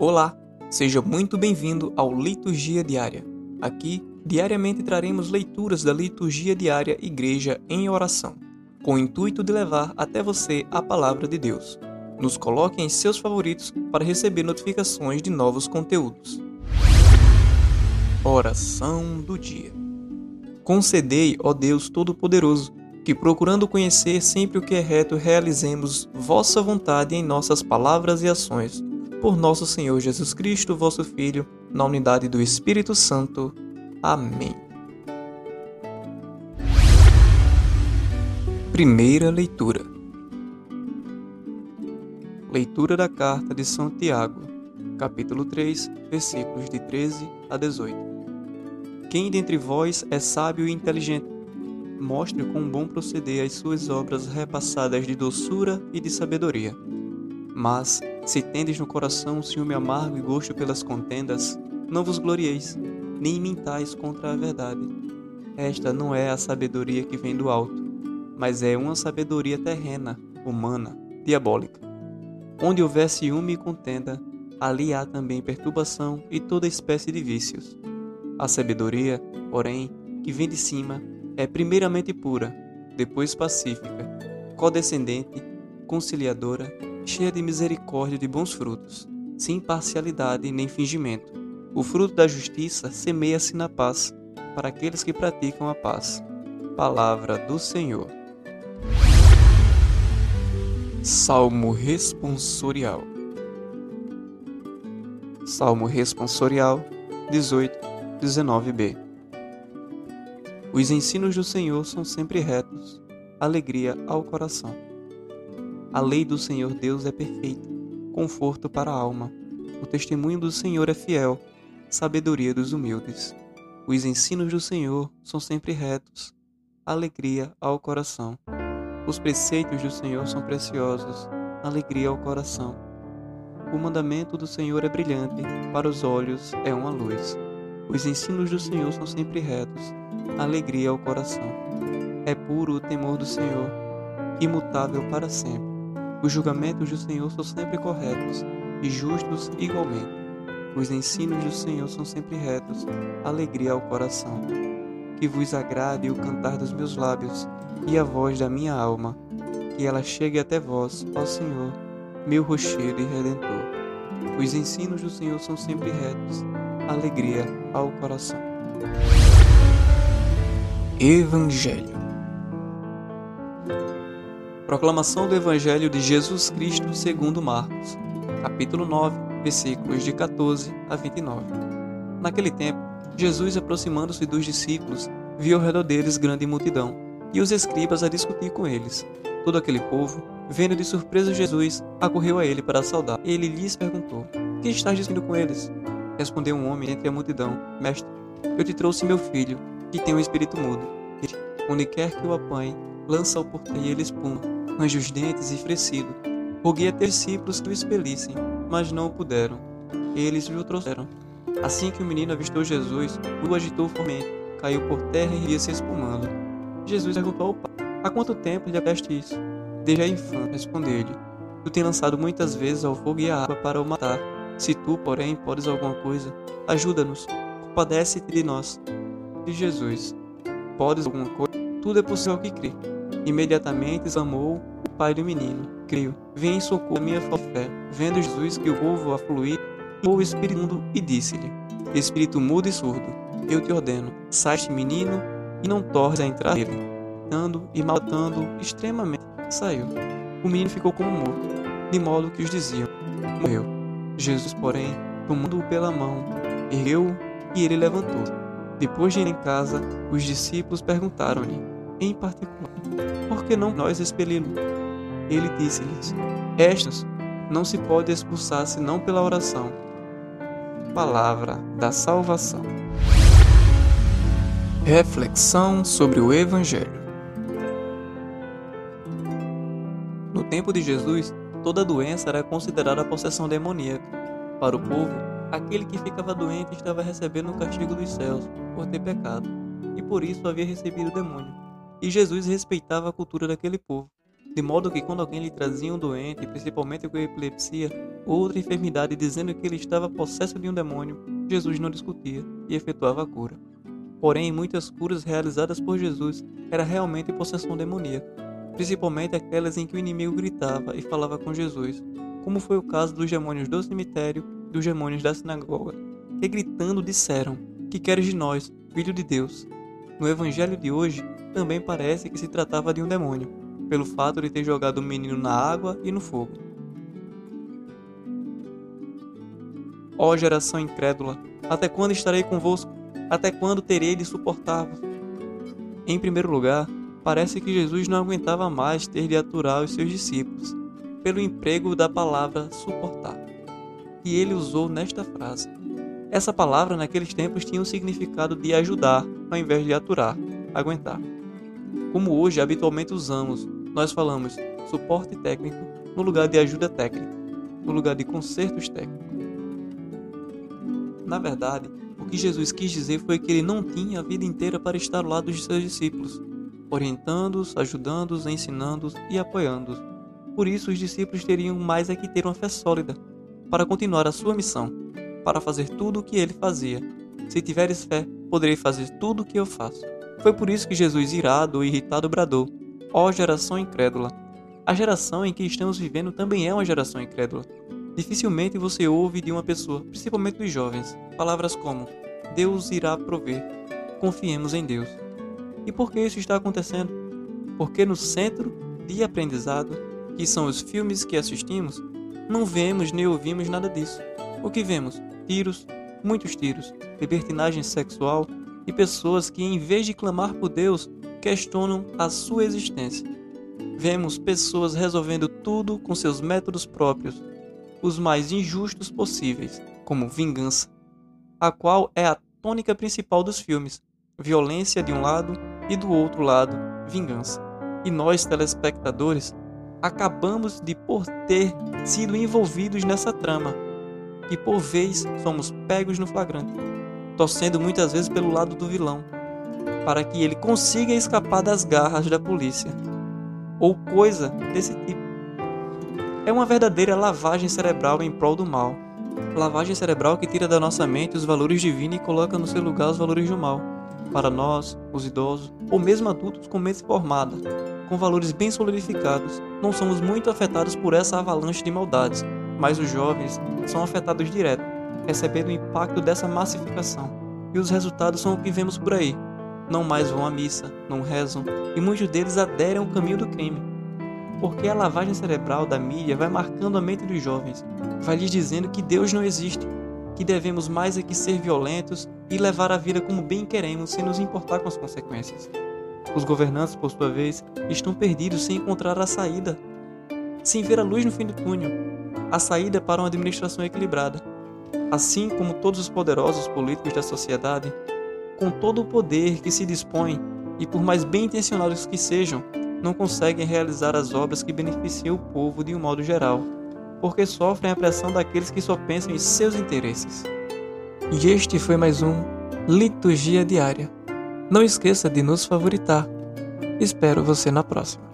Olá, seja muito bem-vindo ao Liturgia Diária. Aqui, diariamente traremos leituras da Liturgia Diária Igreja em Oração, com o intuito de levar até você a palavra de Deus. Nos coloque em seus favoritos para receber notificações de novos conteúdos. Oração do Dia Concedei, ó Deus Todo-Poderoso, que procurando conhecer sempre o que é reto, realizemos vossa vontade em nossas palavras e ações por nosso Senhor Jesus Cristo, vosso Filho, na unidade do Espírito Santo. Amém. Primeira leitura. Leitura da carta de São Tiago, capítulo 3, versículos de 13 a 18. Quem dentre vós é sábio e inteligente? Mostre com bom proceder as suas obras repassadas de doçura e de sabedoria. Mas, se tendes no coração ciúme amargo e gosto pelas contendas, não vos glorieis, nem mintais contra a verdade. Esta não é a sabedoria que vem do alto, mas é uma sabedoria terrena, humana, diabólica. Onde houver ciúme e contenda, ali há também perturbação e toda espécie de vícios. A sabedoria, porém, que vem de cima, é primeiramente pura, depois pacífica, codescendente, conciliadora, cheia de misericórdia e de bons frutos, sem parcialidade nem fingimento. O fruto da justiça semeia-se na paz, para aqueles que praticam a paz. Palavra do Senhor. Salmo responsorial. Salmo responsorial 18, 19b. Os ensinos do Senhor são sempre retos, alegria ao coração. A lei do Senhor Deus é perfeita, conforto para a alma. O testemunho do Senhor é fiel, sabedoria dos humildes. Os ensinos do Senhor são sempre retos, alegria ao coração. Os preceitos do Senhor são preciosos, alegria ao coração. O mandamento do Senhor é brilhante, para os olhos é uma luz. Os ensinos do Senhor são sempre retos, alegria ao coração. É puro o temor do Senhor, imutável para sempre. Os julgamentos do Senhor são sempre corretos e justos igualmente. Os ensinos do Senhor são sempre retos, alegria ao coração. Que vos agrade o cantar dos meus lábios e a voz da minha alma, que ela chegue até vós, ó Senhor, meu rochedo e redentor. Os ensinos do Senhor são sempre retos, alegria ao coração. Evangelho Proclamação do Evangelho de Jesus Cristo segundo Marcos, capítulo 9, versículos de 14 a 29. Naquele tempo, Jesus, aproximando-se dos discípulos, viu ao redor deles grande multidão, e os escribas a discutir com eles. Todo aquele povo, vendo de surpresa Jesus, acorreu a ele para saudar. Ele lhes perguntou: Que estás dizendo com eles? Respondeu um homem entre a multidão: Mestre, eu te trouxe meu filho, que tem um espírito mudo. Onde quer que o apanhe, lança-o por e ele espuma range os dentes e frecido. Roguei a ter discípulos que o expelissem, mas não o puderam. Eles o trouxeram. Assim que o menino avistou Jesus, o agitou fortemente, caiu por terra e ia se espumando. Jesus perguntou ao pai: Há quanto tempo lhe apeste isso? Desde a infância, respondeu-lhe. Tu tens lançado muitas vezes ao fogo e à água para o matar. Se tu, porém, podes alguma coisa, ajuda-nos, compadece-te de nós. E Jesus: Podes alguma coisa? Tudo é possível que crê. Imediatamente exclamou o pai do menino: Creio, vem em socorro minha fé. Vendo Jesus que o povo afluir, o espírito mudo e disse-lhe: Espírito mudo e surdo, eu te ordeno, sai-te, menino, e não tornes a entrar nele. Dando e matando extremamente, saiu. O menino ficou como morto, de modo que os diziam: Morreu. Jesus, porém, tomando-o pela mão, ergueu-o e ele levantou. Depois de ir em casa, os discípulos perguntaram-lhe, em particular, por que não nós expeli-lo? Ele disse-lhes: Estas não se pode expulsar senão pela oração. Palavra da salvação. Reflexão sobre o Evangelho. No tempo de Jesus, toda doença era considerada possessão demoníaca. Para o povo, aquele que ficava doente estava recebendo o castigo dos céus por ter pecado, e por isso havia recebido o demônio. E Jesus respeitava a cultura daquele povo, de modo que quando alguém lhe trazia um doente, principalmente com epilepsia, outra enfermidade dizendo que ele estava possesso de um demônio, Jesus não discutia e efetuava a cura. Porém, muitas curas realizadas por Jesus era realmente possessão demoníaca, principalmente aquelas em que o inimigo gritava e falava com Jesus, como foi o caso dos demônios do cemitério e dos demônios da sinagoga, que gritando disseram: Que queres de nós, filho de Deus? No evangelho de hoje, também parece que se tratava de um demônio, pelo fato de ter jogado o menino na água e no fogo. Ó geração incrédula, até quando estarei convosco? Até quando terei de suportar-vos? Em primeiro lugar, parece que Jesus não aguentava mais ter de aturar os seus discípulos, pelo emprego da palavra suportar, que ele usou nesta frase. Essa palavra naqueles tempos tinha o significado de ajudar, ao invés de aturar, aguentar. Como hoje habitualmente usamos, nós falamos suporte técnico no lugar de ajuda técnica, no lugar de consertos técnicos. Na verdade, o que Jesus quis dizer foi que ele não tinha a vida inteira para estar ao lado de seus discípulos, orientando-os, ajudando-os, ensinando-os e apoiando-os. Por isso, os discípulos teriam mais é que ter uma fé sólida para continuar a sua missão, para fazer tudo o que ele fazia. Se tiveres fé, poderei fazer tudo o que eu faço. Foi por isso que Jesus, irado ou irritado, bradou: Ó geração incrédula! A geração em que estamos vivendo também é uma geração incrédula. Dificilmente você ouve de uma pessoa, principalmente dos jovens, palavras como: Deus irá prover, confiemos em Deus. E por que isso está acontecendo? Porque no centro de aprendizado, que são os filmes que assistimos, não vemos nem ouvimos nada disso. O que vemos? Tiros, muitos tiros, libertinagem sexual e pessoas que, em vez de clamar por Deus, questionam a sua existência. Vemos pessoas resolvendo tudo com seus métodos próprios, os mais injustos possíveis, como vingança, a qual é a tônica principal dos filmes: violência de um lado e do outro lado, vingança. E nós, telespectadores, acabamos de por ter sido envolvidos nessa trama, e por vez somos pegos no flagrante, torcendo muitas vezes pelo lado do vilão, para que ele consiga escapar das garras da polícia, ou coisa desse tipo. É uma verdadeira lavagem cerebral em prol do mal. Lavagem cerebral que tira da nossa mente os valores divinos e coloca no seu lugar os valores do mal. Para nós, os idosos, ou mesmo adultos com mente formada, com valores bem solidificados, não somos muito afetados por essa avalanche de maldades, mas os jovens são afetados direto, recebendo o impacto dessa massificação. E os resultados são o que vemos por aí. Não mais vão à missa, não rezam, e muitos deles aderem ao caminho do crime porque a lavagem cerebral da mídia vai marcando a mente dos jovens, vai lhes dizendo que Deus não existe, que devemos mais é que ser violentos e levar a vida como bem queremos sem nos importar com as consequências. Os governantes, por sua vez, estão perdidos sem encontrar a saída, sem ver a luz no fim do túnel, a saída para uma administração equilibrada. Assim como todos os poderosos políticos da sociedade, com todo o poder que se dispõe e por mais bem intencionados que sejam, não conseguem realizar as obras que beneficiam o povo de um modo geral, porque sofrem a pressão daqueles que só pensam em seus interesses. E este foi mais um Liturgia Diária. Não esqueça de nos favoritar. Espero você na próxima.